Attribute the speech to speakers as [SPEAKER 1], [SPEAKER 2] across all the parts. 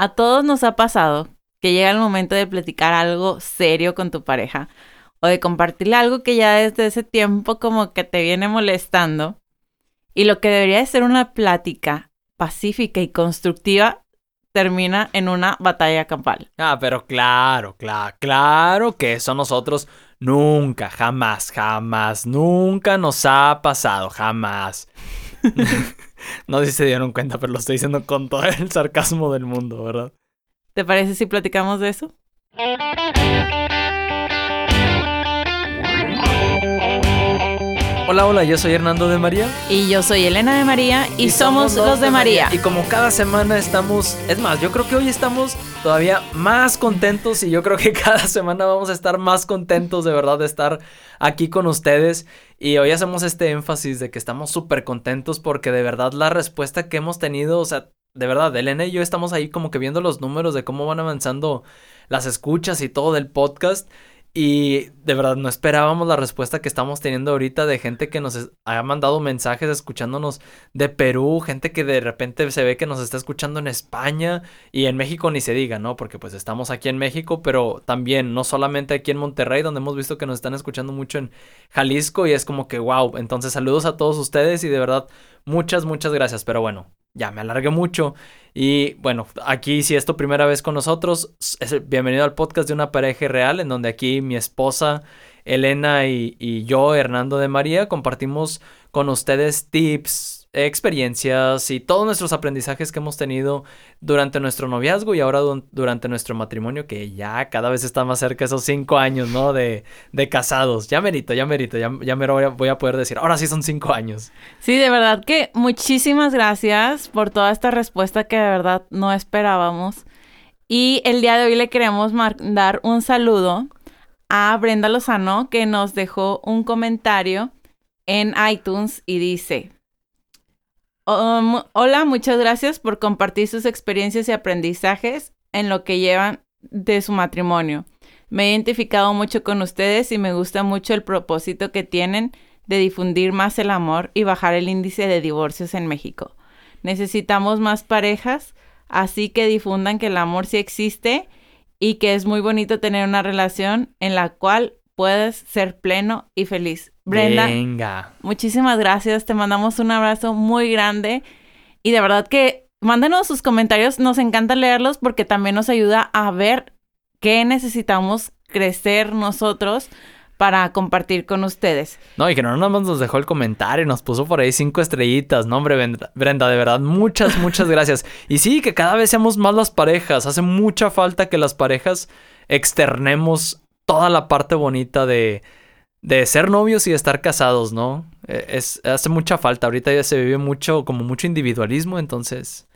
[SPEAKER 1] A todos nos ha pasado que llega el momento de platicar algo serio con tu pareja o de compartirle algo que ya desde ese tiempo como que te viene molestando. Y lo que debería de ser una plática pacífica y constructiva termina en una batalla campal.
[SPEAKER 2] Ah, pero claro, claro, claro que eso nosotros nunca, jamás, jamás, nunca nos ha pasado, jamás. no sé si se dieron cuenta, pero lo estoy diciendo con todo el sarcasmo del mundo, ¿verdad?
[SPEAKER 1] ¿Te parece si platicamos de eso?
[SPEAKER 2] Hola, hola, yo soy Hernando de María.
[SPEAKER 1] Y yo soy Elena de María y, somos, los de María.
[SPEAKER 2] Y como cada semana estamos, es más, yo creo que hoy estamos todavía más contentos y yo creo que cada semana vamos a estar más contentos de verdad de estar aquí con ustedes. Y hoy hacemos este énfasis de que estamos súper contentos porque de verdad la respuesta que hemos tenido, o sea, de verdad, Elena y yo estamos ahí como que viendo los números de cómo van avanzando las escuchas y todo del podcast. Y de verdad no esperábamos la respuesta que estamos teniendo ahorita de gente que nos ha mandado mensajes escuchándonos de Perú, gente que de repente se ve que nos está escuchando en España y en México ni se diga, ¿no? Porque pues estamos aquí en México, pero también no solamente aquí en Monterrey, donde hemos visto que nos están escuchando mucho en Jalisco y es como que wow. Entonces saludos a todos ustedes y de verdad muchas, muchas gracias. Pero bueno, ya me alargué mucho. Y bueno, aquí si es tu primera vez con nosotros, es bienvenido al podcast de una pareja real, en donde aquí mi esposa Elena y yo, Hernando de María, compartimos con ustedes tips, experiencias y todos nuestros aprendizajes que hemos tenido durante nuestro noviazgo y ahora durante nuestro matrimonio, que ya cada vez está más cerca esos cinco años, ¿no? De, de casados. Ya merito, ya merito, ya, ya me voy a, voy a poder decir. Ahora sí son cinco años.
[SPEAKER 1] Sí, de verdad que muchísimas gracias por toda esta respuesta que de verdad no esperábamos. Y el día de hoy le queremos mandar un saludo a Brenda Lozano que nos dejó un comentario en iTunes y dice, Um, hola, muchas gracias por compartir sus experiencias y aprendizajes en lo que llevan de su matrimonio. Me he identificado mucho con ustedes y me gusta mucho el propósito que tienen de difundir más el amor y bajar el índice de divorcios en México. Necesitamos más parejas, así que difundan que el amor sí existe y que es muy bonito tener una relación en la cual puedes ser pleno y feliz. Brenda, Venga. muchísimas gracias. Te mandamos un abrazo muy grande. Y de verdad que mándenos sus comentarios. Nos encanta leerlos porque también nos ayuda a ver qué necesitamos crecer nosotros para compartir con ustedes.
[SPEAKER 2] No, y que no nada más nos dejó el comentario, nos puso por ahí cinco estrellitas. No, hombre, Brenda, de verdad, muchas, muchas gracias. Y sí, que cada vez seamos más las parejas. Hace mucha falta que las parejas externemos toda la parte bonita de, de ser novios y de estar casados, ¿no? E, es, hace mucha falta. Ahorita ya se vive mucho, como mucho individualismo, entonces.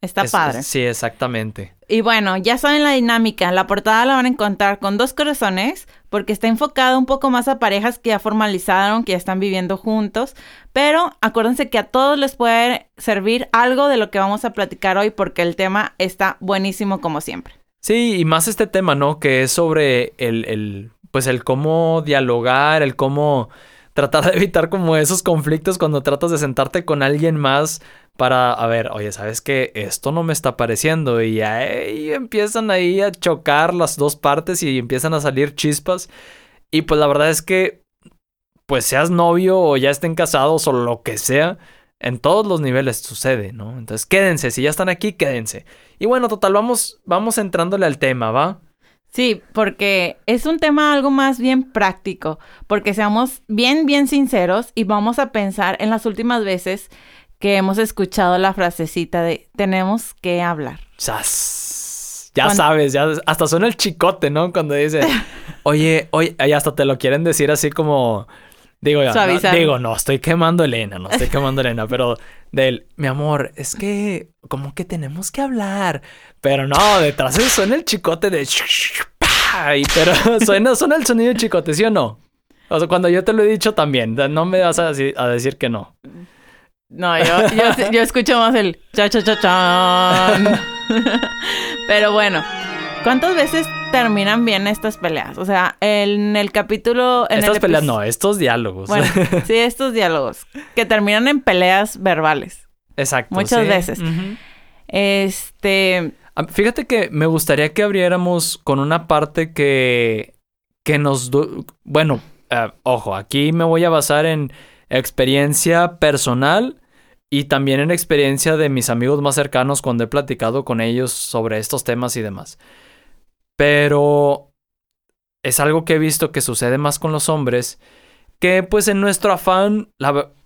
[SPEAKER 1] Está padre.
[SPEAKER 2] sí, exactamente.
[SPEAKER 1] Y bueno, ya saben la dinámica. La portada la van a encontrar con dos corazones, porque está enfocada un poco más a parejas que ya formalizaron, que ya están viviendo juntos. Pero acuérdense que a todos les puede servir algo de lo que vamos a platicar hoy, porque el tema está buenísimo como siempre.
[SPEAKER 2] Sí, y más este tema, ¿no? Que es sobre el, el, pues el cómo dialogar, el cómo tratar de evitar como esos conflictos cuando tratas de sentarte con alguien más para, a ver, oye, ¿sabes qué? Esto no me está pareciendo y ahí empiezan ahí a chocar las dos partes y empiezan a salir chispas. Y pues la verdad es que, pues seas novio o ya estén casados o lo que sea, en todos los niveles sucede, ¿no? Entonces quédense, si ya están aquí, quédense. Y bueno, total, vamos, vamos entrándole al tema, ¿va?
[SPEAKER 1] Sí, porque es un tema algo más bien práctico, porque seamos bien, bien sinceros y vamos a pensar en las últimas veces que hemos escuchado la frasecita de tenemos que hablar.
[SPEAKER 2] ¡Sas! Ya sabes, ya hasta suena el chicote, ¿no? Cuando dice, oye, oye, y hasta te lo quieren decir así como Digo, no, digo, no estoy quemando Elena, no estoy quemando Elena, pero del, mi amor, es que como que tenemos que hablar. Pero no, detrás suena el chicote de pero suena, suena el sonido de chicote, ¿sí o no? O sea, cuando yo te lo he dicho también, no me vas a, decir que no.
[SPEAKER 1] No, yo, yo, escucho más el cha cha cha chan. Pero bueno, ¿cuántas veces terminan bien estas peleas. O sea, en el capítulo... En
[SPEAKER 2] estas peleas no, estos diálogos.
[SPEAKER 1] Bueno, sí, estos diálogos. Que terminan en peleas verbales.
[SPEAKER 2] Exacto.
[SPEAKER 1] Muchas veces. Este...
[SPEAKER 2] Ah, Fíjate que me gustaría que abriéramos con una parte que, que nos... Bueno, eh, ojo, aquí me voy a basar en experiencia personal y también en experiencia de mis amigos más cercanos cuando he platicado con ellos sobre estos temas y demás. Pero es algo que he visto que sucede más con los hombres, que pues en nuestro afán,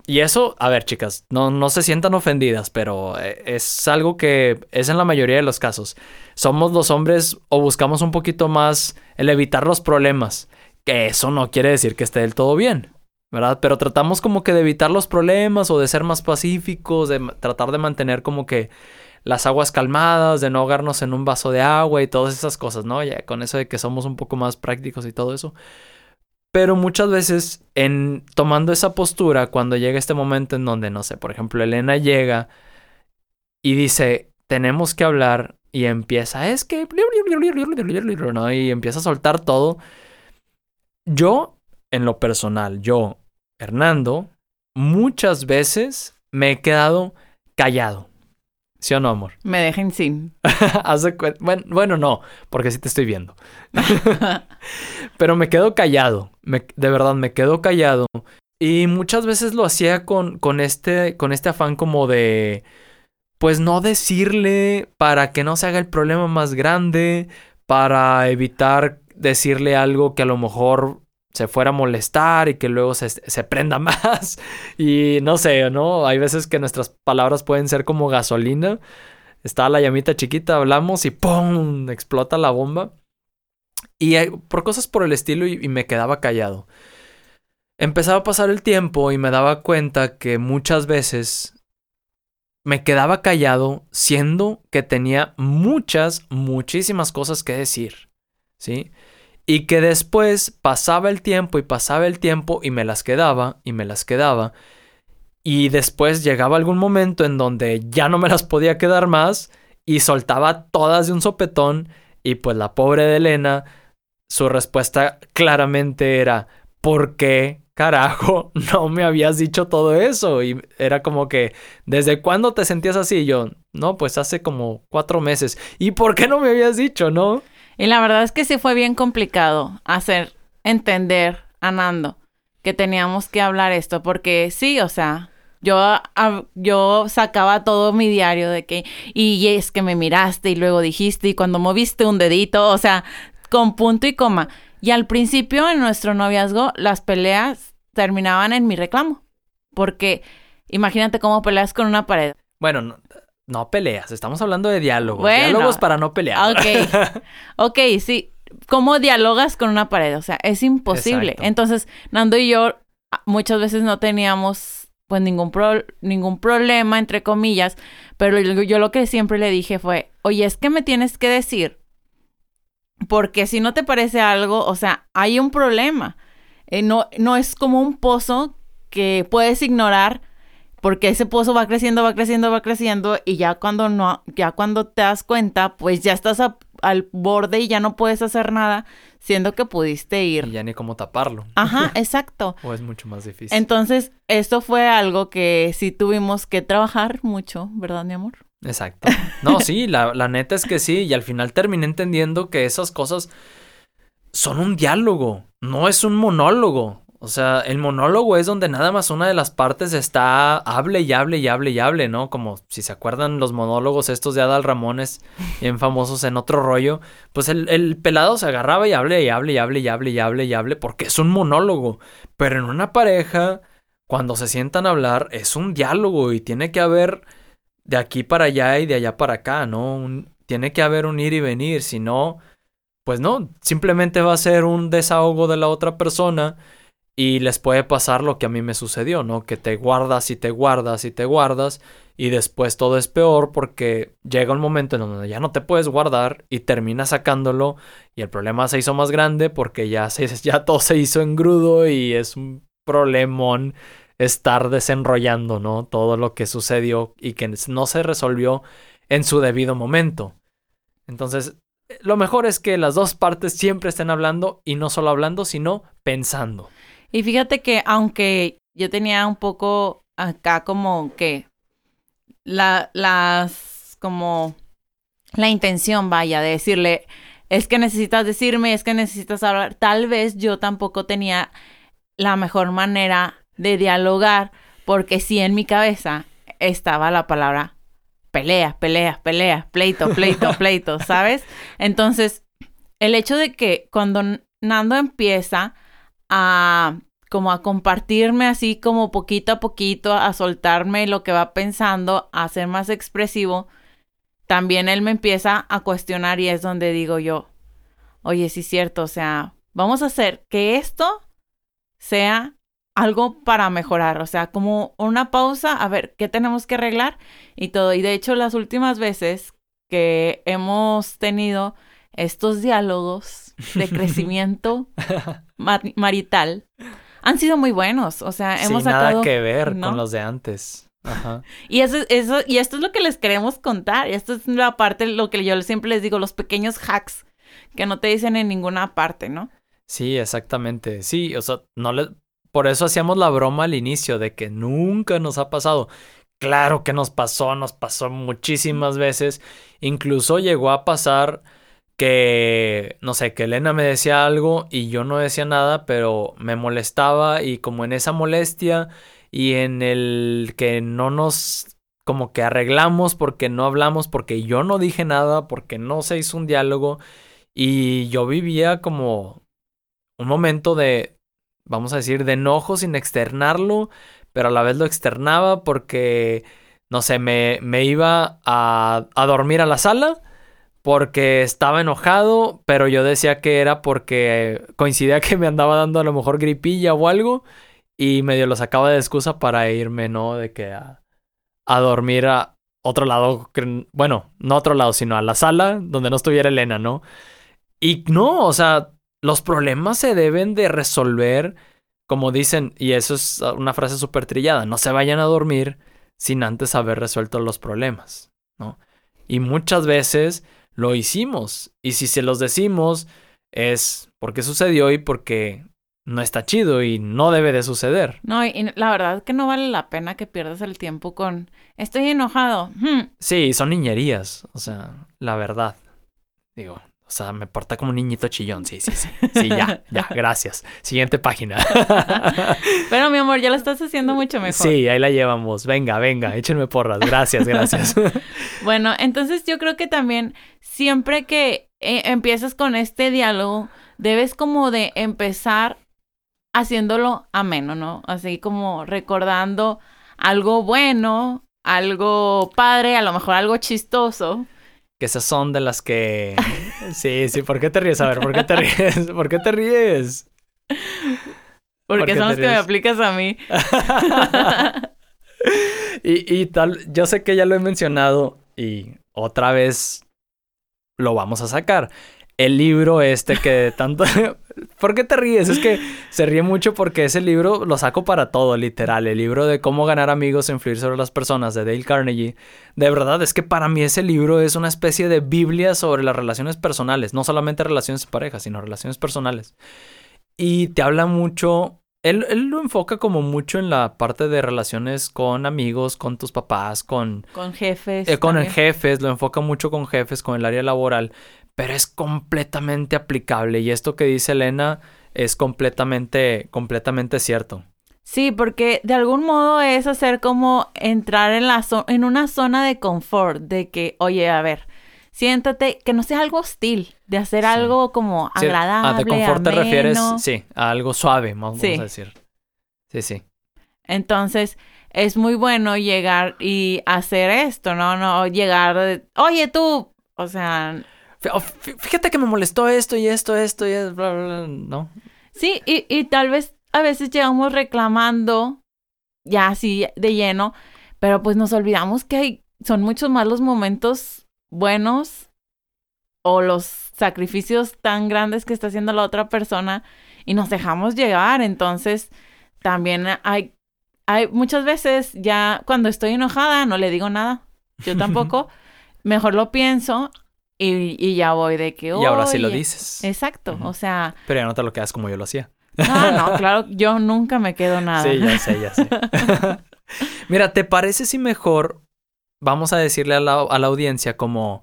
[SPEAKER 2] y eso, a ver chicas, no, no se sientan ofendidas, pero eh, es algo que es en la mayoría de los casos. Somos los hombres o buscamos un poquito más el evitar los problemas, que eso no quiere decir que esté del todo bien. ¿Verdad? Pero tratamos como que de evitar los problemas o de ser más pacíficos, de tratar de mantener como que las aguas calmadas, de no ahogarnos en un vaso de agua y todas esas cosas, ¿no? Ya con eso de que somos un poco más prácticos y todo eso. Pero muchas veces en tomando esa postura, cuando llega este momento en donde, no sé, por ejemplo, Elena llega y dice, tenemos que hablar y empieza, es que... Y empieza a soltar todo. Yo, en lo personal, yo, Hernando, muchas veces me he quedado callado. ¿Sí o no, amor?
[SPEAKER 1] Me dejen sin.
[SPEAKER 2] Bueno, bueno, no, porque sí te estoy viendo. Pero me quedo callado. Me- de verdad, me quedo callado. Y muchas veces lo hacía con, con, este, con este afán como de, pues no decirle para que no se haga el problema más grande, para evitar decirle algo que a lo mejor se fuera a molestar y que luego se, se prenda más. Y no sé, ¿no? Hay veces que nuestras palabras pueden ser como gasolina. Está la llamita chiquita, hablamos y ¡pum! explota la bomba. Y eh, por cosas por el estilo y, y me quedaba callado. Empezaba a pasar el tiempo y me daba cuenta que muchas veces me quedaba callado siendo que tenía muchas, muchísimas cosas que decir. ¿Sí? Y que después pasaba el tiempo y pasaba el tiempo y me las quedaba y me las quedaba. Y después llegaba algún momento en donde ya no me las podía quedar más y soltaba todas de un sopetón y pues la pobre de Elena, su respuesta claramente era, ¿por qué carajo no me habías dicho todo eso? Y era como que, ¿desde cuándo te sentías así? Y yo, no, pues hace como cuatro meses. ¿Y por qué no me habías dicho, no?
[SPEAKER 1] Y la verdad es que sí fue bien complicado hacer entender a Nando que teníamos que hablar esto, porque sí, o sea, yo, a- yo sacaba todo mi diario de que, y es que me miraste y luego dijiste y cuando moviste un dedito, o sea, con punto y coma. Y al principio en nuestro noviazgo las peleas terminaban en mi reclamo, porque imagínate cómo peleas con una pared.
[SPEAKER 2] Bueno, no, peleas, estamos hablando de diálogos.
[SPEAKER 1] Bueno.
[SPEAKER 2] Diálogos para no pelear.
[SPEAKER 1] Ok. Ok, sí. ¿Cómo dialogas con una pared? O sea, es imposible.
[SPEAKER 2] Exacto.
[SPEAKER 1] Entonces, Nando y yo ah, muchas veces no teníamos pues ningún, pro- ningún problema, entre comillas, pero yo, yo lo que siempre le dije fue, oye, es que me tienes que decir, porque si no te parece algo, o sea, hay un problema. Eh, no, no es como un pozo que puedes ignorar porque ese pozo va creciendo, va creciendo, va creciendo y ya cuando no, ya cuando te das cuenta, pues ya estás a- al borde y ya no puedes hacer nada, siendo que pudiste
[SPEAKER 2] Y
[SPEAKER 1] ir.
[SPEAKER 2] ya ni cómo taparlo.
[SPEAKER 1] Ajá, exacto.
[SPEAKER 2] O es mucho más difícil.
[SPEAKER 1] Entonces, esto fue algo que sí tuvimos que trabajar mucho, ¿verdad, mi amor?
[SPEAKER 2] Exacto. No, sí, la, la neta es que sí. Y al final terminé entendiendo que esas cosas son un diálogo, no es un monólogo. O sea, el monólogo es donde nada más una de las partes está hable y hable y hable y hable, ¿no? Como si se acuerdan los monólogos estos de Adal Ramones, bien famosos en otro rollo. Pues el, el pelado se agarraba y hable y hable y hable y hable y hable y hable porque es un monólogo. Pero en una pareja, cuando se sientan a hablar, es un diálogo y tiene que haber de aquí para allá y de allá para acá, ¿no? Un- tiene que haber un ir y venir, si no, pues no, simplemente va a ser un desahogo de la otra persona y les puede pasar lo que a mí me sucedió, ¿no? Que te guardas y te guardas y te guardas y después todo es peor porque llega un momento en donde ya no te puedes guardar y terminas sacándolo y el problema se hizo más grande porque ya, se, ya todo se hizo engrudo y es un problemón estar desenrollando, ¿no? Todo lo que sucedió y que no se resolvió en su debido momento. Entonces, lo mejor es que las dos partes siempre estén hablando y no solo hablando, sino pensando.
[SPEAKER 1] Y fíjate que aunque yo tenía un poco acá como que la, las como la intención, vaya, de decirle, es que necesitas decirme, es que necesitas hablar. Tal vez yo tampoco tenía la mejor manera de dialogar, porque sí en mi cabeza estaba la palabra pelea, pelea, pelea, pleito, pleito, pleito, ¿sabes? Entonces, el hecho de que cuando Nando empieza a como a compartirme así como poquito a poquito, a soltarme lo que va pensando, a ser más expresivo, también él me empieza a cuestionar y es donde digo yo, oye, sí es cierto, o sea, vamos a hacer que esto sea algo para mejorar, o sea, como una pausa, a ver, ¿qué tenemos que arreglar? Y todo. Y de hecho, las últimas veces que hemos tenido estos diálogos de crecimiento marital han sido muy buenos, o sea, hemos
[SPEAKER 2] Sin
[SPEAKER 1] sacado...
[SPEAKER 2] nada que ver con los de antes. Ajá.
[SPEAKER 1] Y eso, eso, y esto es lo que les queremos contar. Y esto es la parte, lo que yo siempre les digo, los pequeños hacks que no te dicen en ninguna parte, ¿no?
[SPEAKER 2] Sí, exactamente. Sí, o sea, no le... por eso hacíamos la broma al inicio de que nunca nos ha pasado. Claro que nos pasó, nos pasó muchísimas veces. Incluso llegó a pasar que, no sé, que Elena me decía algo y yo no decía nada, pero me molestaba y como en esa molestia y en el que no nos como que arreglamos porque no hablamos, porque yo no dije nada, porque no se hizo un diálogo y yo vivía como un momento de, vamos a decir, de enojo sin externarlo, pero a la vez lo externaba porque, no sé, me, me iba a, a dormir a la sala porque estaba enojado, pero yo decía que era porque coincidía que me andaba dando a lo mejor gripilla o algo y medio lo sacaba de excusa para irme, ¿no? De que a, dormir a otro lado, bueno, no a otro lado, sino a la sala donde no estuviera Elena, ¿no? Y no, o sea, los problemas se deben de resolver, como dicen, y eso es una frase súper trillada, no se vayan a dormir sin antes haber resuelto los problemas, ¿no? Y muchas veces lo hicimos, y si se los decimos es porque sucedió y porque no está chido y no debe de suceder.
[SPEAKER 1] No, y la verdad que no vale la pena que pierdas el tiempo con estoy enojado. Hmm.
[SPEAKER 2] Sí, son niñerías, o sea, la verdad. Digo, o sea, me porta como un niñito chillón. Sí, sí, sí. Sí, ya, ya, gracias. Siguiente página.
[SPEAKER 1] Pero mi amor, ya lo estás haciendo mucho mejor.
[SPEAKER 2] Sí, ahí la llevamos. Venga, venga, échenme porras. Gracias, gracias.
[SPEAKER 1] bueno, entonces yo creo que también siempre que eh, empiezas con este diálogo, debes como de empezar haciéndolo ameno, ¿no? Así como recordando algo bueno, algo padre, a lo mejor algo chistoso.
[SPEAKER 2] Que esas son de las que... Sí, sí, ¿por qué te ríes? A ver, ¿por qué te ríes? ¿Por qué te ríes?
[SPEAKER 1] Porque son las que me aplicas a mí.
[SPEAKER 2] y, y tal, yo sé que ya lo he mencionado y otra vez lo vamos a sacar el libro este que tanto... ¿Por qué te ríes? Es que se ríe mucho porque ese libro lo saco para todo, literal. El libro de cómo ganar amigos e influir sobre las personas de Dale Carnegie. De verdad, es que para mí ese libro es una especie de Biblia sobre las relaciones personales. No solamente relaciones de pareja, sino relaciones personales. Y te habla mucho... Él, él, lo enfoca como mucho en la parte de relaciones con amigos, con tus papás, con...
[SPEAKER 1] Con jefes.
[SPEAKER 2] Eh, con jefes, lo enfoca mucho con jefes, con el área laboral pero es completamente aplicable y esto que dice Elena es completamente, completamente cierto.
[SPEAKER 1] Sí, porque de algún modo es hacer como entrar en, la en una zona de confort, de que, oye, a ver, siéntate, que no sea algo hostil, de hacer algo como agradable.
[SPEAKER 2] Ah, de confort te refieres, sí, a algo suave, vamos a decir. Sí, sí.
[SPEAKER 1] Entonces, es muy bueno llegar y hacer esto, ¿no? No llegar, oye tú, o sea,
[SPEAKER 2] fíjate que me molestó esto y esto, esto y es bla, bla, ¿no?
[SPEAKER 1] Sí, y, y tal vez a veces llegamos reclamando ya así de lleno, pero pues nos olvidamos que hay, son muchos más los momentos buenos o los sacrificios tan grandes que está haciendo la otra persona y nos dejamos llegar. Entonces, también hay, hay muchas veces ya cuando estoy enojada no le digo nada. Yo tampoco. Mejor lo pienso y, ya voy de que...
[SPEAKER 2] Y ahora sí lo dices.
[SPEAKER 1] Exacto, o sea...
[SPEAKER 2] Pero ya no te lo quedas como yo lo hacía.
[SPEAKER 1] No, no, claro, yo nunca me quedo nada.
[SPEAKER 2] Sí, ya sé, ya sé. Mira, ¿te parece si mejor vamos a decirle a la, a la audiencia como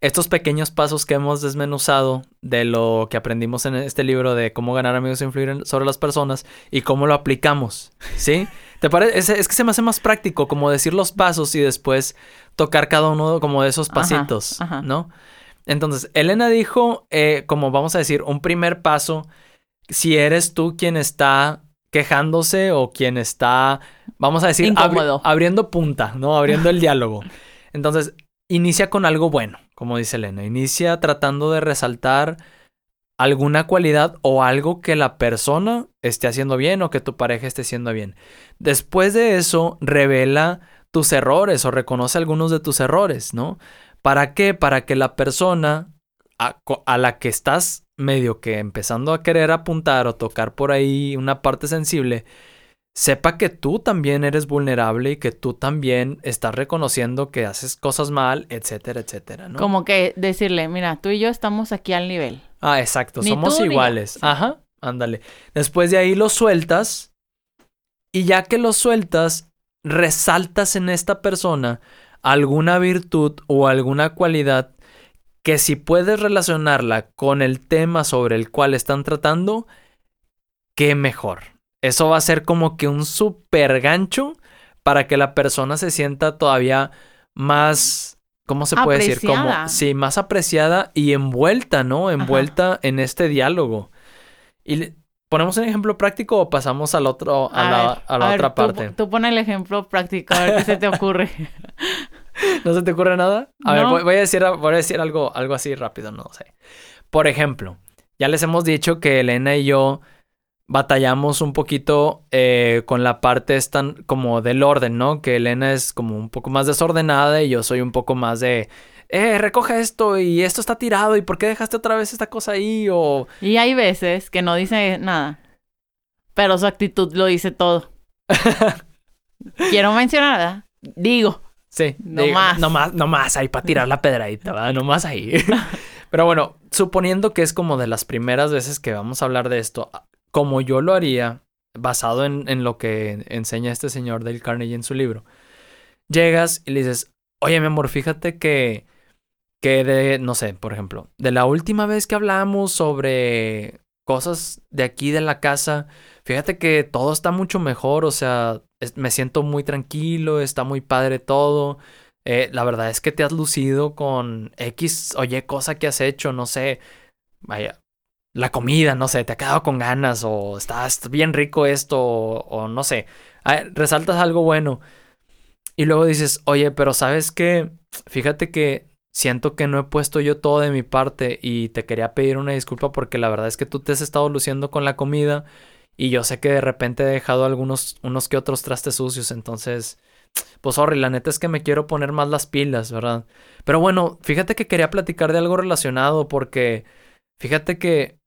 [SPEAKER 2] estos pequeños pasos que hemos desmenuzado de lo que aprendimos en este libro de cómo ganar amigos e influir sobre las personas y cómo lo aplicamos, ¿sí? ¿Te parece? Es, que se me hace más práctico como decir los pasos y después tocar cada uno como de esos pasitos, ¿no? Entonces, Elena dijo, eh, como vamos a decir, un primer paso, si eres tú quien está quejándose o quien está, vamos a decir, abriendo punta, ¿no? Abriendo el diálogo. Entonces, inicia con algo bueno como dice Elena, inicia tratando de resaltar alguna cualidad o algo que la persona esté haciendo bien o que tu pareja esté haciendo bien. Después de eso, revela tus errores o reconoce algunos de tus errores, ¿no? ¿Para qué? Para que la persona a, a, la que estás medio que empezando a querer apuntar o tocar por ahí una parte sensible, sepa que tú también eres vulnerable y que tú también estás reconociendo que haces cosas mal, etcétera, etcétera, ¿no?
[SPEAKER 1] Como que decirle, mira, tú y yo estamos aquí al nivel.
[SPEAKER 2] Ah, exacto, somos iguales. Ajá, ándale. Después de ahí lo sueltas y ya que lo sueltas, resaltas en esta persona alguna virtud o alguna cualidad que si puedes relacionarla con el tema sobre el cual están tratando, qué mejor. Eso va a ser como que un super gancho para que la persona se sienta todavía más, ¿cómo se puede decir? Como, sí, más apreciada y envuelta, ¿no? Envuelta en este diálogo. Y ¿Ponemos un ejemplo práctico o pasamos al otro, a, la, otra parte?
[SPEAKER 1] Tú, pones el ejemplo práctico, a ver qué se te ocurre.
[SPEAKER 2] ¿No se te ocurre nada? A ver, voy, a decir, voy a decir algo, algo así rápido, no sé. Por ejemplo, ya les hemos dicho que Elena y yo batallamos un poquito eh, con la parte esta como del orden, ¿no? Que Elena es como un poco más desordenada y yo soy un poco más de, eh, recoge esto y esto está tirado y ¿por qué dejaste otra vez esta cosa ahí? O...
[SPEAKER 1] Y hay veces que no dice nada, pero su actitud lo dice todo. Quiero mencionar, digo.
[SPEAKER 2] Sí, no más. No más, no más ahí para tirar la pedradita, ¿verdad? No más ahí. Pero bueno, suponiendo que es como de las primeras veces que vamos a hablar de esto, como yo lo haría, basado en, lo que enseña este señor Dale Carnegie en su libro, llegas y le dices, oye mi amor, fíjate que, que de, no sé, por ejemplo, de la última vez que hablamos sobre cosas de aquí de la casa, fíjate que todo está mucho mejor, o sea, me siento muy tranquilo, está muy padre todo. Eh, la verdad es que te has lucido con X o Y cosa que has hecho, no sé. Vaya, la comida, no sé, te ha quedado con ganas o estás bien rico esto o, no sé, resaltas algo bueno y luego dices, oye, pero sabes que, fíjate que siento que no he puesto yo todo de mi parte y te quería pedir una disculpa porque la verdad es que tú te has estado luciendo con la comida y yo sé que de repente he dejado algunos, unos que otros trastes sucios, entonces, pues sorry, la neta es que me quiero poner más las pilas, ¿verdad? Pero bueno, fíjate que quería platicar de algo relacionado porque fíjate que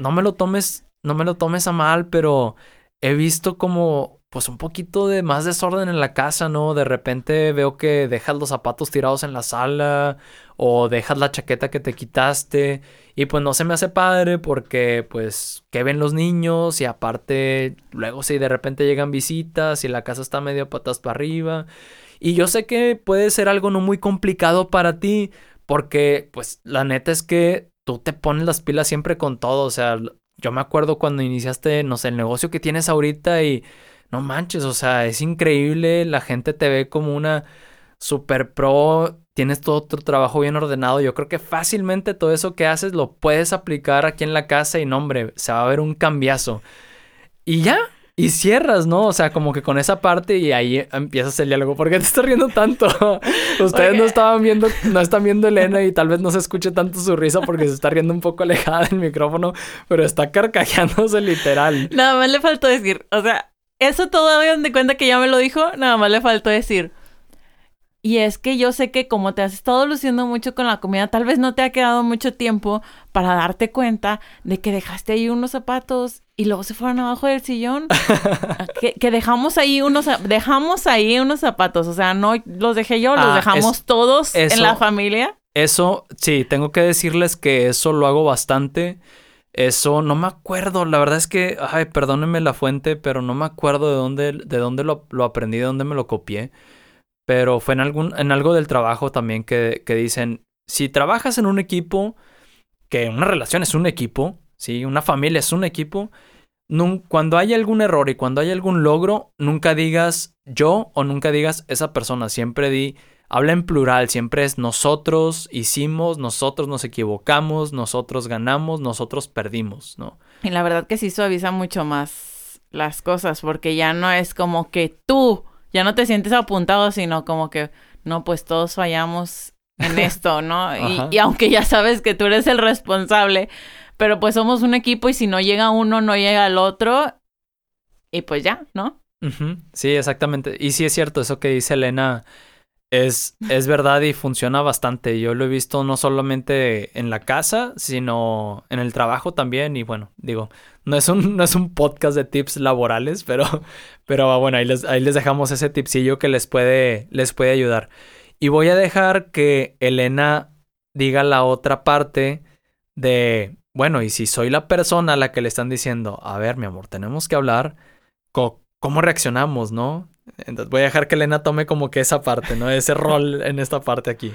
[SPEAKER 2] no me lo tomes, no me lo tomes a mal, pero he visto como pues un poquito de más desorden en la casa, ¿no? De repente veo que dejas los zapatos tirados en la sala o dejas la chaqueta que te quitaste y pues no se me hace padre porque pues que ven los niños y aparte luego si de repente llegan visitas y la casa está medio patas para arriba y yo sé que puede ser algo no muy complicado para ti porque pues la neta es que tú te pones las pilas siempre con todo. O sea, yo me acuerdo cuando iniciaste, no sé, el negocio que tienes ahorita y no manches, o sea, es increíble. La gente te ve como una super pro. Tienes todo tu trabajo bien ordenado. Yo creo que fácilmente todo eso que haces lo puedes aplicar aquí en la casa y no, hombre, se va a ver un cambiazo. Y ya, y cierras, ¿no? O sea, como que con esa parte y ahí empiezas el diálogo. ¿Por qué te estás riendo tanto? Ustedes no estaban viendo, no están viendo Elena y tal vez no se escuche tanto su risa porque se está riendo un poco alejada del micrófono, pero está carcajeándose literal.
[SPEAKER 1] Nada más le faltó decir, o sea, eso todo de cuenta que ya me lo dijo, nada más le faltó decir. Y es que yo sé que como te has estado luciendo mucho con la comida, tal vez no te ha quedado mucho tiempo para darte cuenta de que dejaste ahí unos zapatos y luego se fueron abajo del sillón. que, dejamos ahí unos dejamos ahí unos zapatos, o sea, no los dejé yo, los ah, dejamos todos en la familia.
[SPEAKER 2] Eso, sí, tengo que decirles que eso lo hago bastante. Eso no me acuerdo, la verdad es que, ay, perdónenme la fuente, pero no me acuerdo de dónde, de dónde lo, lo aprendí, de dónde me lo copié pero fue en, algún, en algo del trabajo también que, que dicen, si trabajas en un equipo, que una relación es un equipo, ¿sí? Una familia es un equipo, cuando hay algún error y cuando hay algún logro, nunca digas yo o nunca digas esa persona, siempre di, habla en plural, siempre es nosotros hicimos, nosotros nos equivocamos, nosotros ganamos, nosotros perdimos, ¿no?
[SPEAKER 1] Y la verdad que sí suaviza mucho más las cosas, porque ya no es como que tú, ya no te sientes apuntado, sino como que, no, pues todos fallamos en esto, ¿no? y, y aunque ya sabes que tú eres el responsable, pero pues somos un equipo y si no llega uno, no llega el otro. Y pues ya, ¿no?
[SPEAKER 2] Sí, exactamente. Y sí es cierto, eso que dice Elena es, es verdad y funciona bastante. Yo lo he visto no solamente en la casa, sino en el trabajo también. Y bueno, digo, no es un, no es un podcast de tips laborales, pero, pero bueno, ahí les, ahí les dejamos ese tipsillo que les puede, les puede ayudar. Y voy a dejar que Elena diga la otra parte de bueno, y si soy la persona a la que le están diciendo, a ver, mi amor, tenemos que hablar, ¿cómo reaccionamos, no? Entonces voy a dejar que Elena tome como que esa parte, ¿no? Ese rol en esta parte aquí.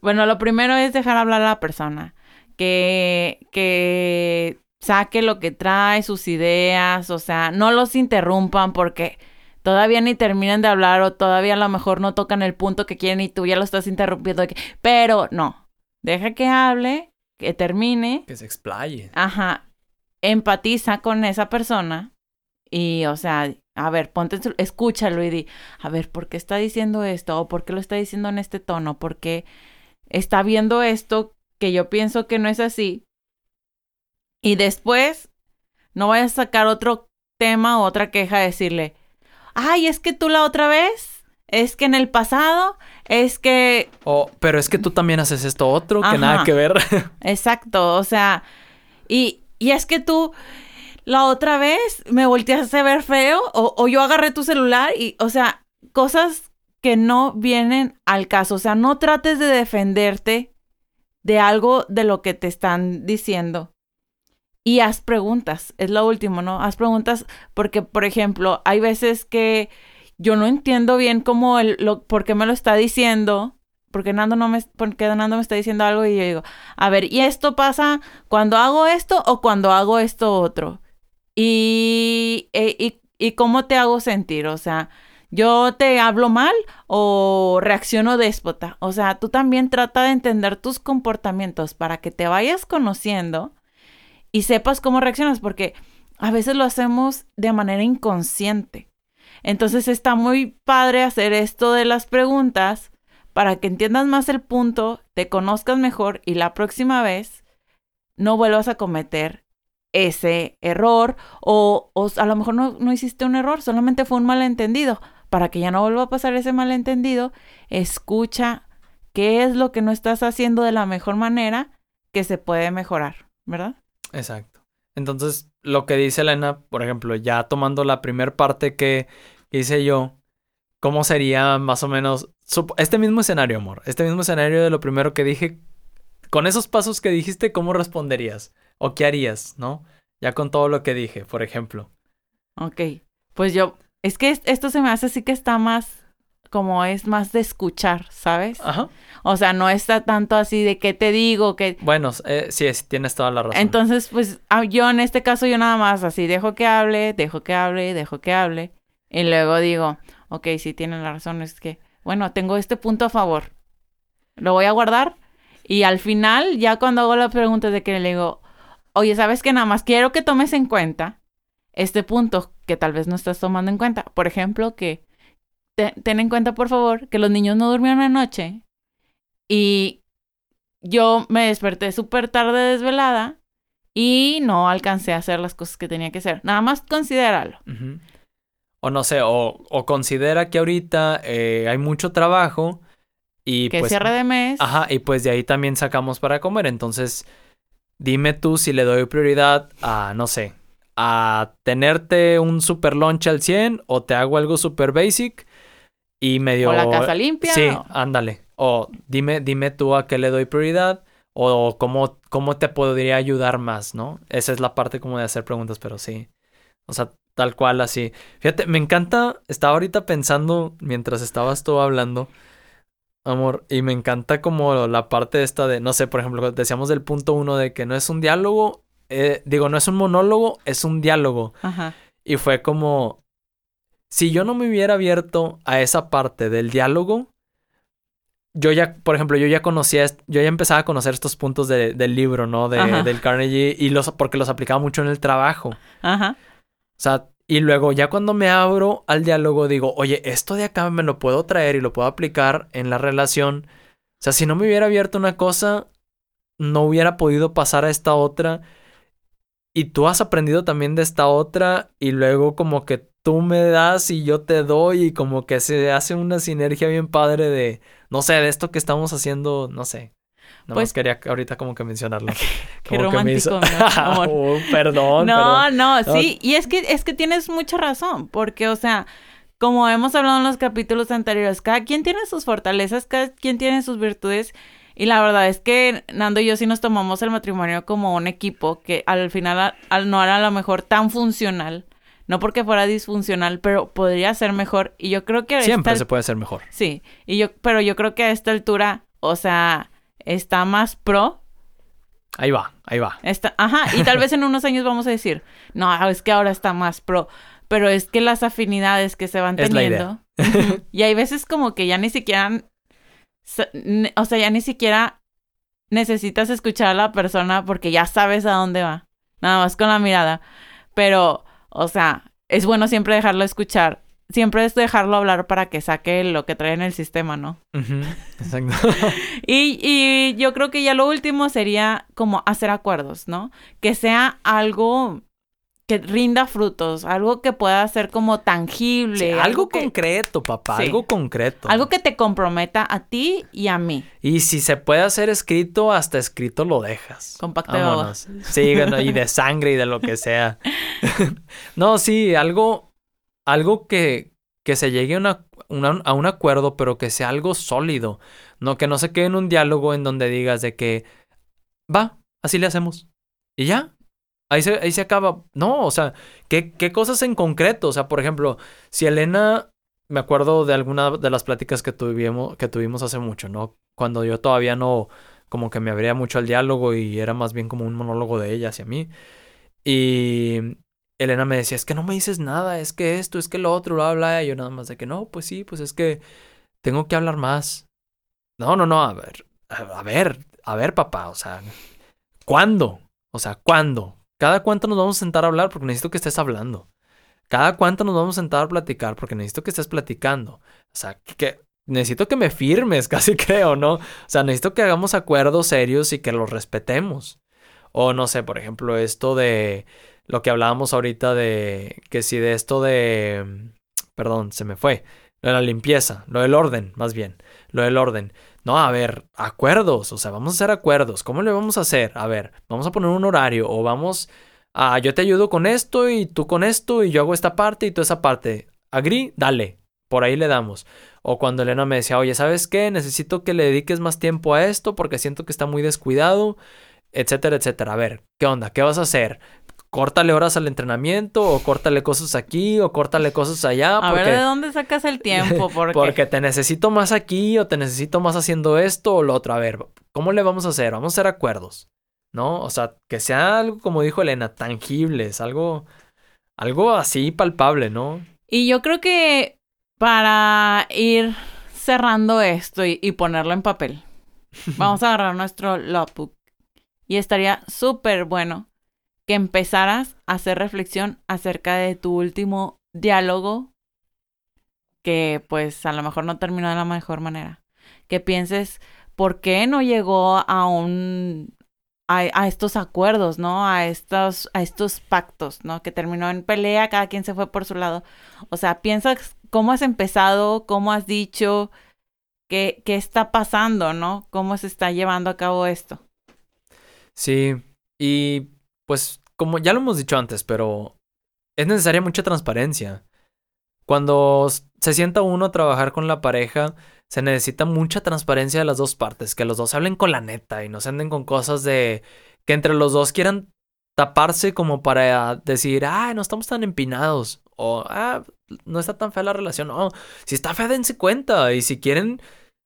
[SPEAKER 1] Bueno, lo primero es dejar hablar a la persona. Que, que saque lo que trae, sus ideas, o sea, no los interrumpan porque todavía ni terminan de hablar o todavía a lo mejor no tocan el punto que quieren y tú ya lo estás interrumpiendo. Pero no, deja que hable que termine.
[SPEAKER 2] Que se explaye.
[SPEAKER 1] Ajá. Empatiza con esa persona y, o sea, a ver, ponte, escúchalo y di, a ver, ¿por qué está diciendo esto? ¿O por qué lo está diciendo en este tono? ¿Por qué está viendo esto que yo pienso que no es así? Y después, no vayas a sacar otro tema o otra queja, decirle, ay, es que tú la otra vez, es que en el pasado es que...
[SPEAKER 2] Oh, pero es que tú también haces esto otro que nada que ver.
[SPEAKER 1] Exacto, o sea, y, y es que tú la otra vez me volteaste a ver feo o, o yo agarré tu celular y, o sea, cosas que no vienen al caso, o sea, no trates de defenderte de algo de lo que te están diciendo. Y haz preguntas, es lo último, ¿no? Haz preguntas porque, por ejemplo, hay veces que yo no entiendo bien cómo el, lo, por qué me lo está diciendo, porque Nando no me, porque Nando me está diciendo algo y yo digo, a ver, ¿y esto pasa cuando hago esto o cuando hago esto otro? Y, e, y, y cómo te hago sentir, o sea, yo te hablo mal o reacciono déspota. O sea, tú también trata de entender tus comportamientos para que te vayas conociendo y sepas cómo reaccionas, porque a veces lo hacemos de manera inconsciente. Entonces está muy padre hacer esto de las preguntas para que entiendas más el punto, te conozcas mejor y la próxima vez no vuelvas a cometer ese error o, a lo mejor no, no hiciste un error, solamente fue un malentendido. Para que ya no vuelva a pasar ese malentendido, escucha qué es lo que no estás haciendo de la mejor manera que se puede mejorar, ¿verdad?
[SPEAKER 2] Exacto. Entonces, lo que dice Elena, por ejemplo, ya tomando la primera parte que hice yo, ¿cómo sería más o menos este mismo escenario, amor? Este mismo escenario de lo primero que dije, con esos pasos que dijiste, ¿cómo responderías? ¿O qué harías, no? Ya con todo lo que dije, por ejemplo.
[SPEAKER 1] Ok, pues yo, es que esto se me hace así que está más como es más de escuchar, ¿sabes? Ajá. O sea, no está tanto así de qué te digo, que...
[SPEAKER 2] Bueno, eh, sí, tienes toda la razón.
[SPEAKER 1] Entonces, pues ah, yo en este caso yo nada más así dejo que hable, dejo que hable, dejo que hable. Y luego digo, ok, sí tienen la razón, es que, bueno, tengo este punto a favor. Lo voy a guardar. Y al final, ya cuando hago la pregunta de que le digo, oye, ¿sabes que Nada más quiero que tomes en cuenta este punto que tal vez no estás tomando en cuenta. Por ejemplo, que ten en cuenta, por favor, que los niños no durmieron anoche y yo me desperté súper tarde desvelada y no alcancé a hacer las cosas que tenía que hacer. Nada más considéralo.
[SPEAKER 2] O no sé, o, o considera que ahorita eh, hay mucho trabajo y
[SPEAKER 1] que
[SPEAKER 2] pues...
[SPEAKER 1] cierre de mes.
[SPEAKER 2] Ajá, y pues de ahí también sacamos para comer. Entonces, dime tú si le doy prioridad a, no sé, a tenerte un super lunch al 100 o te hago algo super basic y medio...
[SPEAKER 1] O la casa limpia.
[SPEAKER 2] Sí, ándale. O dime, dime tú a qué le doy prioridad o cómo, cómo te podría ayudar más, ¿no? Esa es la parte como de hacer preguntas, pero sí. O sea, tal cual así. Fíjate, me encanta, estaba ahorita pensando mientras estabas tú hablando. Amor, y me encanta como la parte esta de, no sé, por ejemplo, decíamos del punto uno de que no es un diálogo, eh, digo, no es un monólogo, es un diálogo.
[SPEAKER 1] Ajá.
[SPEAKER 2] Y fue como, si yo no me hubiera abierto a esa parte del diálogo, yo ya, por ejemplo, yo ya conocía, yo ya empezaba a conocer estos puntos de- del libro, ¿no? De, del Carnegie, y los, porque los aplicaba mucho en el trabajo.
[SPEAKER 1] Ajá.
[SPEAKER 2] O sea, y luego ya cuando me abro al diálogo digo, oye, esto de acá me lo puedo traer y lo puedo aplicar en la relación. O sea, si no me hubiera abierto una cosa, no hubiera podido pasar a esta otra. Y tú has aprendido también de esta otra y luego como que tú me das y yo te doy y como que se hace una sinergia bien padre de, no sé, de esto que estamos haciendo, no sé. No
[SPEAKER 1] Pues-
[SPEAKER 2] quería ahorita como que mencionarlo.
[SPEAKER 1] Qué
[SPEAKER 2] Como que me hizo-
[SPEAKER 1] romántico, mi amor.
[SPEAKER 2] Oh, perdón,
[SPEAKER 1] No,
[SPEAKER 2] perdón.
[SPEAKER 1] no,
[SPEAKER 2] No.
[SPEAKER 1] sí, y es que es que tienes mucha razón, porque o sea, como hemos hablado en los capítulos anteriores, cada quien tiene sus fortalezas, cada quien tiene sus virtudes, y la verdad es que Nando y yo sí nos tomamos el matrimonio como un equipo que al final al no era a lo mejor tan funcional, no porque fuera disfuncional, pero podría ser mejor, y yo creo que a
[SPEAKER 2] Siempre
[SPEAKER 1] esta
[SPEAKER 2] se puede hacer mejor.
[SPEAKER 1] Sí, y yo, pero yo creo que a esta altura, o sea, está más pro.
[SPEAKER 2] Ahí va, ahí va.
[SPEAKER 1] Está, ajá, y tal vez en unos años vamos a decir, no, es que ahora está más pro. Pero es que las afinidades que se van
[SPEAKER 2] Es la
[SPEAKER 1] teniendo. Y hay veces como que ya ni siquiera. O sea, ya ni siquiera necesitas escuchar a la persona porque ya sabes a dónde va. Nada más con la mirada. Pero, o sea, es bueno siempre dejarlo escuchar. Siempre es dejarlo hablar para que saque lo que trae en el sistema, ¿no?
[SPEAKER 2] Exacto.
[SPEAKER 1] Y, y yo creo que ya lo último sería como hacer acuerdos, ¿no? Que sea algo que rinda frutos, algo que pueda ser como tangible.
[SPEAKER 2] Sí, algo
[SPEAKER 1] que,
[SPEAKER 2] concreto, papá,
[SPEAKER 1] Sí.
[SPEAKER 2] algo concreto.
[SPEAKER 1] Algo que te comprometa a ti y a mí.
[SPEAKER 2] Y si se puede hacer escrito, hasta escrito lo dejas.
[SPEAKER 1] Con pacto de
[SPEAKER 2] Vámonos. Sí, bueno, y de sangre y de lo que sea. no, sí, algo, algo que, que se llegue a, una- una- a un acuerdo, pero que sea algo sólido. No, que no se quede en un diálogo en donde digas de que va, así le hacemos. Y ya. Ahí se, ahí se acaba. No, o sea, ¿qué, qué cosas en concreto? O sea, por ejemplo, si Elena, me acuerdo de alguna de las pláticas que tuvimos, que tuvimos hace mucho, ¿no? Cuando yo todavía no, como que me abría mucho al diálogo y era más bien como un monólogo de ella hacia mí. Y Elena me decía, es que no me dices nada, es que esto, es que lo otro, bla, bla. Y yo nada más de que no, pues sí, pues es que tengo que hablar más. No, no, no, a ver, a, ver, a ver, papá, o sea, ¿cuándo? O sea, ¿cuándo? ¿Cada cuánto nos vamos a sentar a hablar? Porque necesito que estés hablando. ¿Cada cuánto nos vamos a sentar a platicar? Porque necesito que estés platicando. O sea, que, necesito que me firmes, casi creo, ¿no? O sea, necesito que hagamos acuerdos serios y que los respetemos. O no sé, por ejemplo, esto de lo que hablábamos ahorita de que si de esto de... Perdón, se me fue. Lo de la limpieza, lo del orden, más bien. Lo del orden. No, a ver, acuerdos, o sea, vamos a hacer acuerdos. ¿Cómo le vamos a hacer? A ver, vamos a poner un horario o vamos a yo te ayudo con esto y tú con esto y yo hago esta parte y tú esa parte. Agri, dale. Por ahí le damos. O cuando Elena me decía, oye, ¿sabes qué? Necesito que le dediques más tiempo a esto porque siento que está muy descuidado, etcétera, etcétera. A ver, ¿qué onda? ¿Qué vas a hacer? Córtale horas al entrenamiento o córtale cosas aquí o córtale cosas allá.
[SPEAKER 1] A
[SPEAKER 2] porque...
[SPEAKER 1] ver de dónde sacas el tiempo, porque,
[SPEAKER 2] Porque te necesito más aquí o te necesito más haciendo esto o lo otro. A ver, ¿cómo le vamos a hacer? Vamos a hacer acuerdos, ¿no? O sea, que sea algo, como dijo Elena, tangibles, algo, algo así palpable, ¿no?
[SPEAKER 1] Y yo creo que para ir cerrando esto y, y ponerlo en papel, vamos a agarrar nuestro logbook. Y estaría súper bueno que empezaras a hacer reflexión acerca de tu último diálogo que pues a lo mejor no terminó de la mejor manera. Que pienses por qué no llegó a un a, a estos acuerdos, ¿no? A estos a estos pactos, ¿no? Que terminó en pelea, cada quien se fue por su lado. O sea, piensas cómo has empezado, cómo has dicho, qué, qué está pasando, ¿no? Cómo se está llevando a cabo esto.
[SPEAKER 2] Sí, y pues como ya lo hemos dicho antes, pero es necesaria mucha transparencia. Cuando se sienta uno a trabajar con la pareja, se necesita mucha transparencia de las dos partes, que los dos hablen con la neta y no se anden con cosas de que entre los dos quieran taparse como para decir, ah, no estamos tan empinados o ah, no está tan fea la relación. No, si está fea, dense cuenta y si quieren,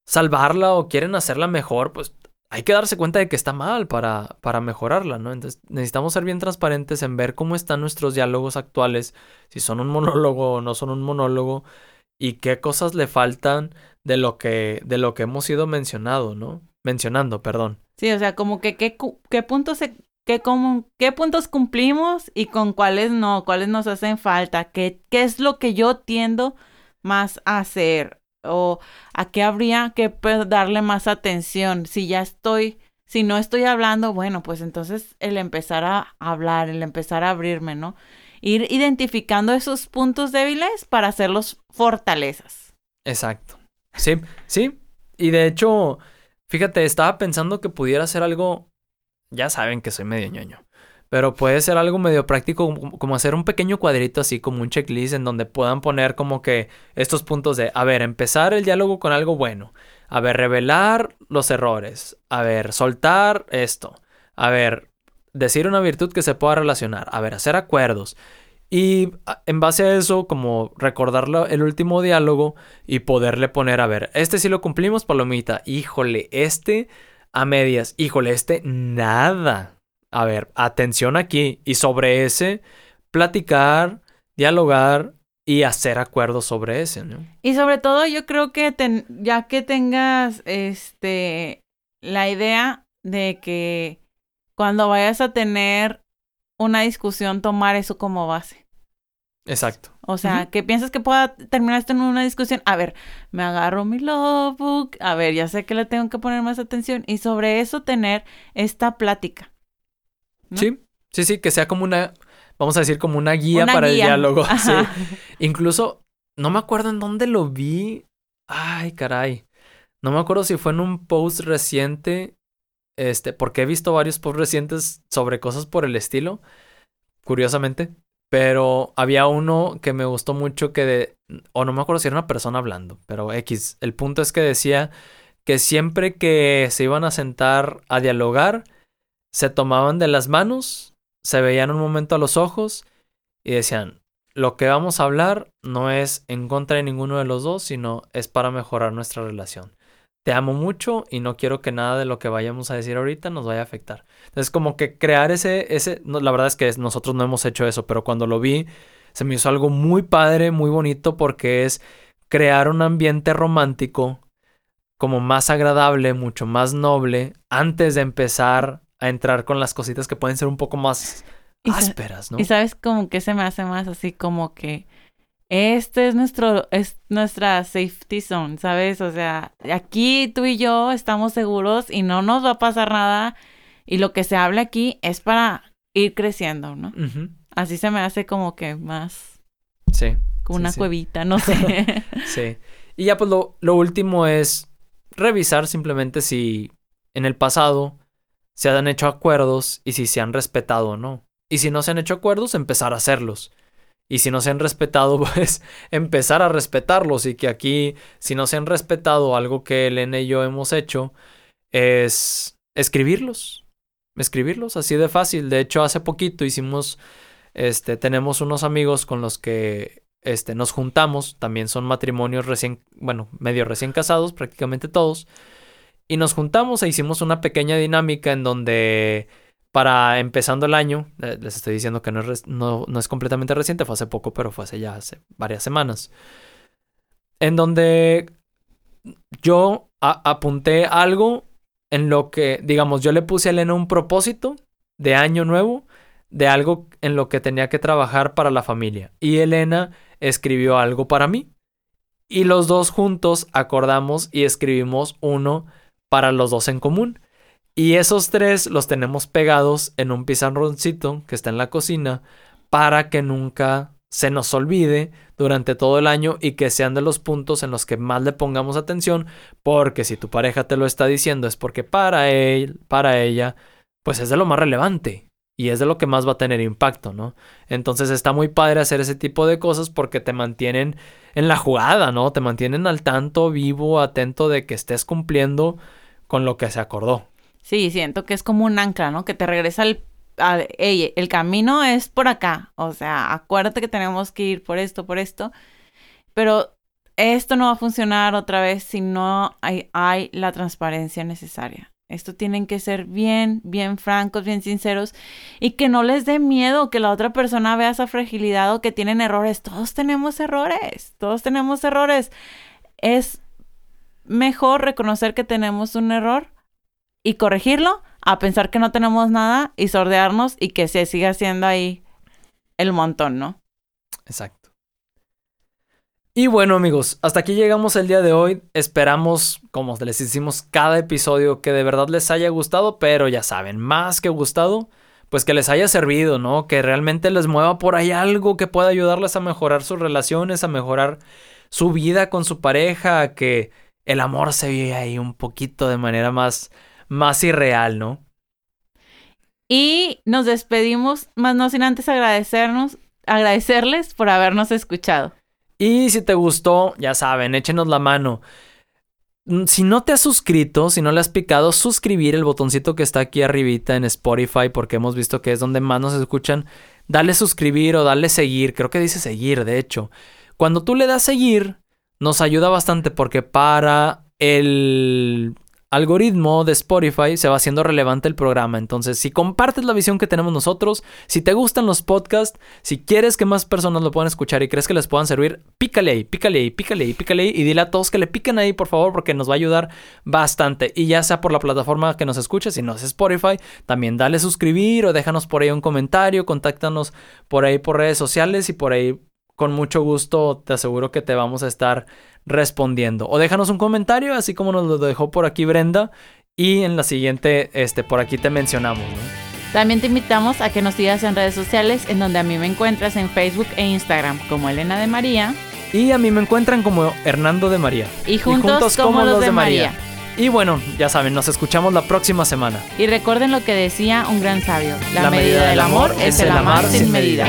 [SPEAKER 2] salvarla o quieren hacerla mejor, pues hay que darse cuenta de que está mal para, para mejorarla, ¿no? Entonces necesitamos ser bien transparentes en ver cómo están nuestros diálogos actuales, si son un monólogo o no son un monólogo, y qué cosas le faltan de lo que, de lo que hemos ido mencionado, ¿no? Mencionando, perdón.
[SPEAKER 1] Sí, o sea, como que qué, qué puntos se, qué, qué puntos cumplimos y con cuáles no, cuáles nos hacen falta, qué, qué es lo que yo tiendo más a hacer o a qué habría que darle más atención. Si ya estoy, si no estoy hablando, bueno, pues entonces el empezar a hablar, el empezar a abrirme, ¿no? Ir identificando esos puntos débiles para hacerlos fortalezas.
[SPEAKER 2] Exacto. Sí, sí. Y de hecho, fíjate, estaba pensando que pudiera ser algo, ya saben que soy medio ñoño. Pero puede ser algo medio práctico, como hacer un pequeño cuadrito así, como un checklist en donde puedan poner como que estos puntos de, a ver, empezar el diálogo con algo bueno. A ver, revelar los errores. A ver, soltar esto. A ver, decir una virtud que se pueda relacionar. A ver, hacer acuerdos. Y en base a eso, como recordar el último diálogo y poderle poner, a ver, este sí lo cumplimos, palomita. Híjole, este a medias. Híjole, este nada a ver, atención aquí. Y sobre ese, platicar, dialogar y hacer acuerdos sobre ese, ¿no?
[SPEAKER 1] Y sobre todo, yo creo que ya que tengas este la idea de que cuando vayas a tener una discusión, tomar eso como base.
[SPEAKER 2] Exacto.
[SPEAKER 1] O sea, que piensas que pueda terminar esto en una discusión. A ver, me agarro mi logbook. A ver, ya sé que le tengo que poner más atención. Y sobre eso tener esta plática.
[SPEAKER 2] Sí, sí, sí, que sea como una, vamos a decir, como una guía para el diálogo. Sí. Incluso, no me acuerdo en dónde lo vi. Ay, caray. No me acuerdo si fue en un post reciente. Este, porque he visto varios posts recientes sobre cosas por el estilo. Curiosamente. Pero había uno que me gustó mucho que de. O no me acuerdo si era una persona hablando. Pero X. El punto es que decía que siempre que se iban a sentar a dialogar se tomaban de las manos, se veían un momento a los ojos y decían, lo que vamos a hablar no es en contra de ninguno de los dos, sino es para mejorar nuestra relación. Te amo mucho y no quiero que nada de lo que vayamos a decir ahorita nos vaya a afectar. Entonces, como que crear ese, ese, la verdad es que nosotros no hemos hecho eso, pero cuando lo vi, se me hizo algo muy padre, muy bonito, porque es crear un ambiente romántico como más agradable, mucho más noble, antes de empezar a entrar con las cositas que pueden ser un poco más ásperas, ¿no?
[SPEAKER 1] Y sabes como que se me hace más así como que este es nuestro es nuestra safety zone, ¿sabes? O sea, aquí tú y yo estamos seguros y no nos va a pasar nada y lo que se habla aquí es para ir creciendo, ¿no? Así se me hace como que más
[SPEAKER 2] Sí.
[SPEAKER 1] Como una cuevita, no sé.
[SPEAKER 2] sí. Y ya pues lo, lo último es revisar simplemente si en el pasado se han hecho acuerdos y si se han respetado o no. Y si no se han hecho acuerdos, empezar a hacerlos. Y si no se han respetado, pues empezar a respetarlos. Y que aquí, si no se han respetado algo que Elena y yo hemos hecho, es escribirlos. Escribirlos, así de fácil. De hecho, hace poquito hicimos, este, tenemos unos amigos con los que este, nos juntamos. También son matrimonios recién, bueno, medio recién casados, prácticamente todos. Y nos juntamos e hicimos una pequeña dinámica en donde para empezando el año, eh, les estoy diciendo que no es, no, es completamente reciente, fue hace poco, pero fue hace ya hace varias semanas, en donde yo apunté algo en lo que, digamos, yo le puse a Elena un propósito de año nuevo, de algo en lo que tenía que trabajar para la familia. Y Elena escribió algo para mí. Y los dos juntos acordamos y escribimos uno para los dos en común. Y esos tres los tenemos pegados en un pizarroncito que está en la cocina para que nunca se nos olvide durante todo el año y que sean de los puntos en los que más le pongamos atención, porque si tu pareja te lo está diciendo es porque para él, para ella, pues es de lo más relevante y es de lo que más va a tener impacto, ¿no? Entonces está muy padre hacer ese tipo de cosas porque te mantienen en la jugada, ¿no? Te mantienen al tanto, vivo, atento de que estés cumpliendo con lo que se acordó.
[SPEAKER 1] Sí, siento que es como un ancla, ¿no? Que te regresa al, el camino es por acá, o sea, acuérdate que tenemos que ir por esto, por esto, pero esto no va a funcionar otra vez si no hay, hay la transparencia necesaria. Esto tienen que ser bien, bien francos, bien sinceros y que no les dé miedo que la otra persona vea esa fragilidad o que tienen errores. Todos tenemos errores, todos tenemos errores. Es mejor reconocer que tenemos un error y corregirlo a pensar que no tenemos nada y sordearnos y que se siga haciendo ahí el montón, ¿no?
[SPEAKER 2] Exacto. Y bueno amigos, hasta aquí llegamos el día de hoy. Esperamos, como les hicimos cada episodio, que de verdad les haya gustado, pero ya saben, más que gustado, pues que les haya servido, ¿no? Que realmente les mueva por ahí algo que pueda ayudarles a mejorar sus relaciones, a mejorar su vida con su pareja, que el amor se vive ahí un poquito de manera más, más irreal, ¿no?
[SPEAKER 1] Y nos despedimos, más no sin antes agradecernos, agradecerles por habernos escuchado.
[SPEAKER 2] Y si te gustó, ya saben, échenos la mano. Mm, si no te has suscrito, si no le has picado, suscribir el botoncito que está aquí arribita en Spotify, porque hemos visto que es donde más nos escuchan. Dale suscribir o dale seguir, creo que dice seguir, de hecho. Cuando tú le das seguir, nos ayuda bastante porque para el algoritmo de Spotify se va haciendo relevante el programa. Entonces, si compartes la visión que tenemos nosotros, si te gustan los podcasts, si quieres que más personas lo puedan escuchar y crees que les puedan servir, pícale ahí, pícale ahí, pícale ahí, pícale ahí y dile a todos que le piquen ahí, por favor, porque nos va a ayudar bastante. Y ya sea por la plataforma que nos escuches, si no es Spotify, también dale suscribir o déjanos por ahí un comentario, contáctanos por ahí por redes sociales y por ahí con mucho gusto te aseguro que te vamos a estar respondiendo. O déjanos un comentario, así como nos lo dejó por aquí Brenda. Y en la siguiente, este, por aquí te mencionamos.
[SPEAKER 1] También te invitamos a que nos sigas en redes sociales, en donde a mí me encuentras en Facebook e Instagram como Elena de María.
[SPEAKER 2] Y a mí me encuentran como Hernando de María.
[SPEAKER 1] Y juntos, como, los de, María.
[SPEAKER 2] Y bueno, ya saben, nos escuchamos la próxima semana.
[SPEAKER 1] Y recuerden lo que decía un gran sabio. La, medida, del amor es el amar sin medida.